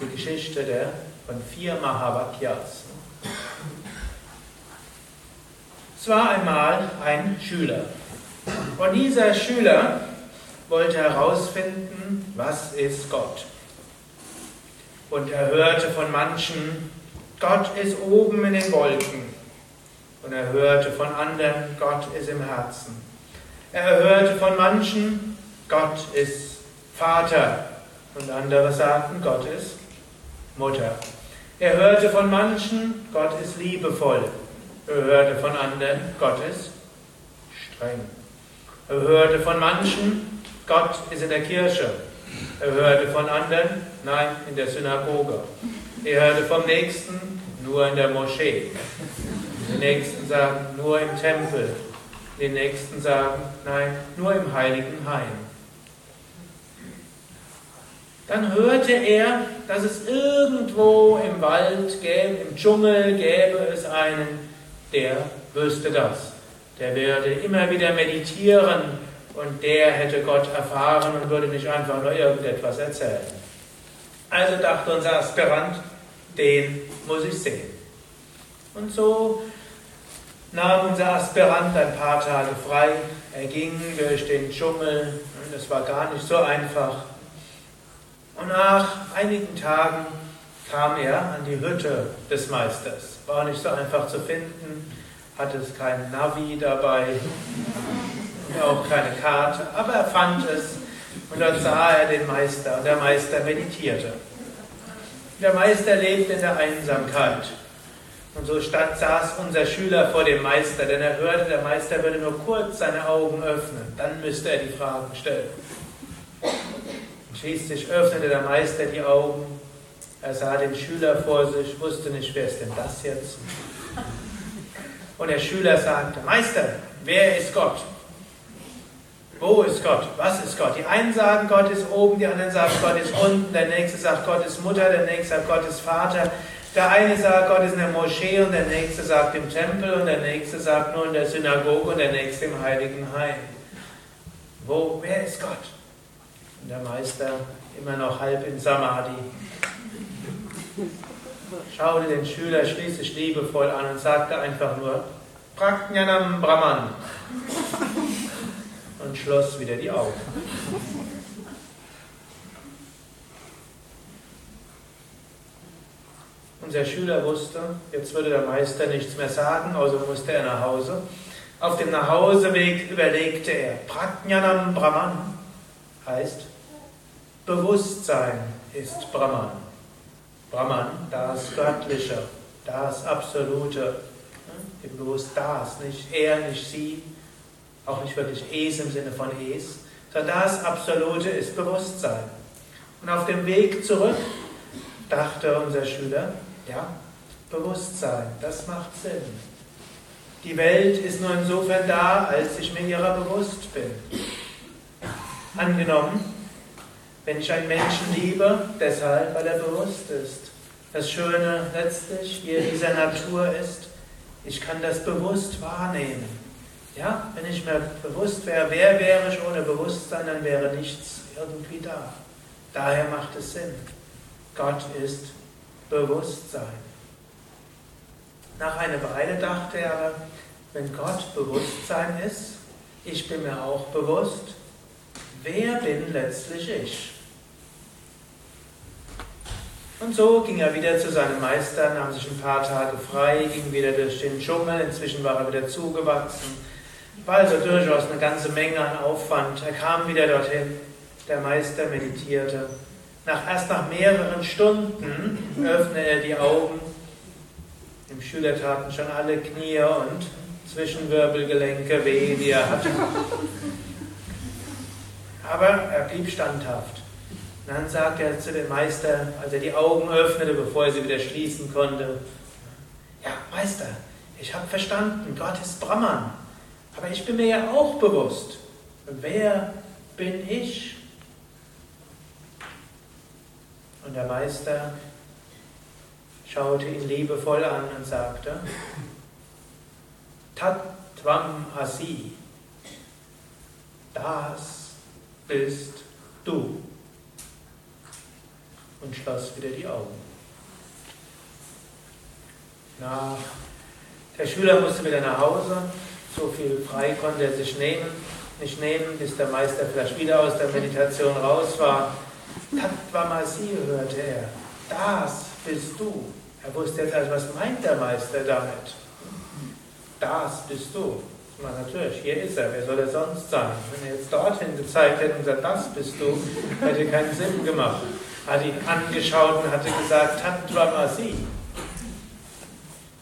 die Geschichte der, von vier Mahavakyas. Es war einmal ein Schüler. Und dieser Schüler wollte herausfinden, was ist Gott. Und er hörte von manchen, Gott ist oben in den Wolken. Und er hörte von anderen, Gott ist im Herzen. Er hörte von manchen, Gott ist Vater. Und andere sagten, Gott ist Mutter. Er hörte von manchen, Gott ist liebevoll. Er hörte von anderen, Gott ist streng. Er hörte von manchen, Gott ist in der Kirche. Er hörte von anderen, nein, in der Synagoge. Er hörte vom Nächsten, nur in der Moschee. Die Nächsten sagen, nur im Tempel. Die Nächsten sagen, nein, nur im heiligen Heim. Dann hörte er, dass es irgendwo im Wald gäbe, im Dschungel gäbe es einen, der wüsste das. Der werde immer wieder meditieren und der hätte Gott erfahren und würde nicht einfach nur irgendetwas erzählen. Also dachte unser Aspirant, den muss ich sehen. Und so nahm unser Aspirant ein paar Tage frei. Er ging durch den Dschungel. Das war gar nicht so einfach. Und nach einigen Tagen kam er an die Hütte des Meisters. War nicht so einfach zu finden, hatte es kein Navi dabei, auch keine Karte, aber er fand es und dort sah er den Meister und der Meister meditierte. Der Meister lebte in der Einsamkeit. Und so stand, saß unser Schüler vor dem Meister, denn er hörte, der Meister würde nur kurz seine Augen öffnen, dann müsste er die Fragen stellen. Schließlich öffnete der Meister die Augen, er sah den Schüler vor sich, wusste nicht, wer ist denn das jetzt? Und der Schüler sagte, Meister, wer ist Gott? Wo ist Gott? Was ist Gott? Die einen sagen, Gott ist oben, die anderen sagen, Gott ist unten, der nächste sagt, Gott ist Mutter, der nächste sagt, Gott ist Vater. Der eine sagt, Gott ist in der Moschee und der nächste sagt im Tempel und der nächste sagt nur in der Synagoge und der nächste im Heiligen Heim. Wo, wer ist Gott? Und der Meister immer noch halb in Samadhi. Schaute den Schüler schließlich liebevoll an und sagte einfach nur, Pragnanam Brahman und schloss wieder die Augen. Unser Schüler wusste, jetzt würde der Meister nichts mehr sagen, also musste er nach Hause. Auf dem Nachhauseweg überlegte er, Prajnanam Brahman heißt, Bewusstsein ist Brahman. Brahman, das Göttliche, das Absolute. Dem bewusst das, nicht er, nicht sie, auch nicht wirklich es im Sinne von es, sondern das Absolute ist Bewusstsein. Und auf dem Weg zurück dachte unser Schüler, ja, Bewusstsein, das macht Sinn. Die Welt ist nur insofern da, als ich mir ihrer bewusst bin. Angenommen, wenn ich einen Menschen liebe, deshalb, weil er bewusst ist. Das Schöne letztlich, wie er dieser Natur ist, ich kann das bewusst wahrnehmen. Ja, wenn ich mir bewusst wäre, wer wäre ich ohne Bewusstsein, dann wäre nichts irgendwie da. Daher macht es Sinn. Gott ist Bewusstsein. Nach einer Weile dachte er aber, wenn Gott Bewusstsein ist, ich bin mir auch bewusst, wer bin letztlich ich? Und so ging er wieder zu seinem Meister, nahm sich ein paar Tage frei, ging wieder durch den Dschungel, inzwischen war er wieder zugewachsen, war also durchaus eine ganze Menge an Aufwand. Er kam wieder dorthin, der Meister meditierte. Nach, erst nach mehreren Stunden öffnete er die Augen. Dem Schüler taten schon alle Knie und Zwischenwirbelgelenke weh, die er hatte. Aber er blieb standhaft. Dann sagte er zu dem Meister, als er die Augen öffnete, bevor er sie wieder schließen konnte, ja, Meister, ich habe verstanden, Gott ist Brahman. Aber ich bin mir ja auch bewusst, wer bin ich? Und der Meister schaute ihn liebevoll an und sagte, Tatvam Asi, das bist du. Und schloss wieder die Augen. Na, der Schüler musste wieder nach Hause. So viel frei konnte er sich nehmen, nicht nehmen, bis der Meister vielleicht wieder aus der Meditation raus war. Tatvamasi hörte er. Das bist du. Er wusste jetzt also, was meint der Meister damit? Das bist du. Na natürlich, hier ist er, wer soll er sonst sein? Wenn er jetzt dorthin gezeigt hätte und gesagt, das bist du, hätte keinen Sinn gemacht. Hat ihn angeschaut und hatte gesagt, Tatvamasi.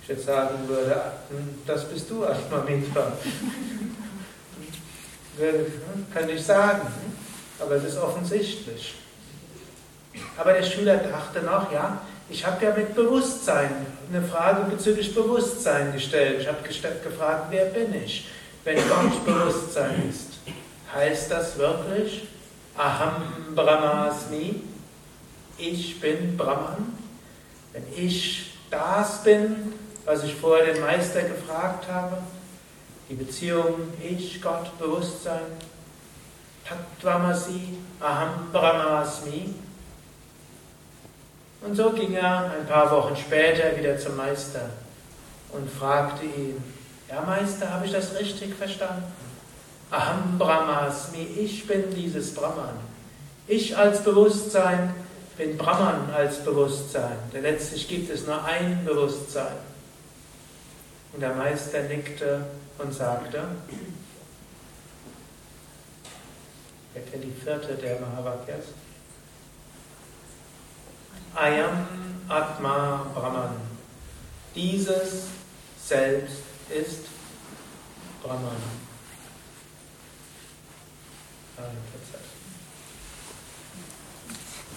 Ich jetzt sagen würde, hm, das bist du, Ashmamitra. Könnte ich sagen, aber es ist offensichtlich. Aber der Schüler dachte noch, ja, ich habe ja mit Bewusstsein eine Frage bezüglich Bewusstsein gestellt. Ich habe gefragt, wer bin ich, wenn Gott Bewusstsein ist? Heißt das wirklich Aham Brahmasmi? Ich bin Brahman? Wenn ich das bin, was ich vorher den Meister gefragt habe, die Beziehung Ich, Gott, Bewusstsein, Tattvamasi, Aham Brahmasmi, und so ging er ein paar Wochen später wieder zum Meister und fragte ihn, ja Meister, habe ich das richtig verstanden? Aham Brahmasmi, ich bin dieses Brahman. Ich als Bewusstsein bin Brahman als Bewusstsein. Denn letztlich gibt es nur ein Bewusstsein. Und der Meister nickte und sagte, wer kennt die vierte der Mahavakyas? Ayam Atma Brahman. Dieses Selbst ist Brahman. Ah,